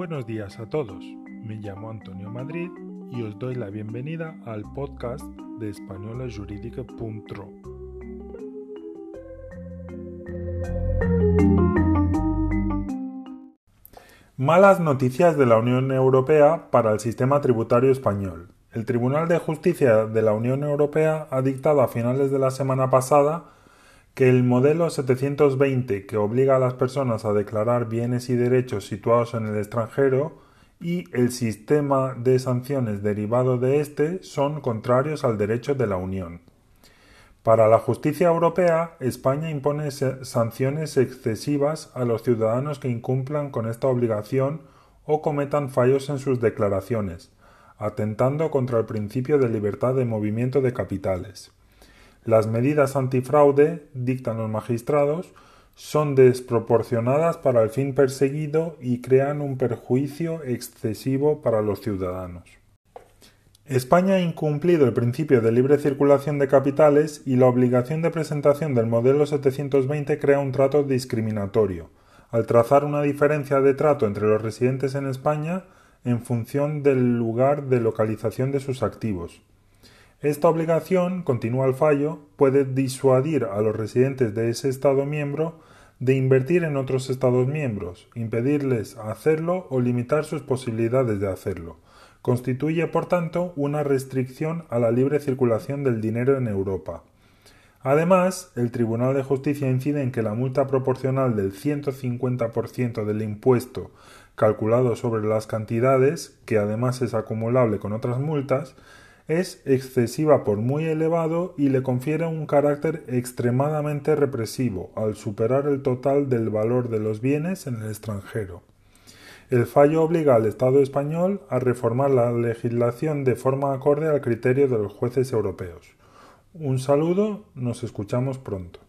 buenos días a todos. Me llamo Antonio Madrid y os doy la bienvenida al podcast de españolajurídica.ro. Malas noticias de la Unión Europea para el sistema tributario español. El Tribunal de Justicia de la Unión Europea ha dictado a finales de la semana pasada que el modelo 720 que obliga a las personas a declarar bienes y derechos situados en el extranjero y el sistema de sanciones derivado de éste son contrarios al derecho de la Unión. Para la justicia europea, España impone sanciones excesivas a los ciudadanos que incumplan con esta obligación o cometan fallos en sus declaraciones, atentando contra el principio de libertad de movimiento de capitales. Las medidas antifraude, dictan los magistrados, son desproporcionadas para el fin perseguido y crean un perjuicio excesivo para los ciudadanos. España ha incumplido el principio de libre circulación de capitales y la obligación de presentación del modelo 720 crea un trato discriminatorio, al trazar una diferencia de trato entre los residentes en España en función del lugar de localización de sus activos. Esta obligación, continúa el fallo, puede disuadir a los residentes de ese Estado miembro de invertir en otros Estados miembros, impedirles hacerlo o limitar sus posibilidades de hacerlo. Constituye, por tanto, una restricción a la libre circulación del dinero en Europa. Además, el Tribunal de Justicia incide en que la multa proporcional del 150% del impuesto calculado sobre las cantidades, que además es acumulable con otras multas, es excesiva por muy elevado y le confiere un carácter extremadamente represivo al superar el total del valor de los bienes en el extranjero. El fallo obliga al Estado español a reformar la legislación de forma acorde al criterio de los jueces europeos. Un saludo, nos escuchamos pronto.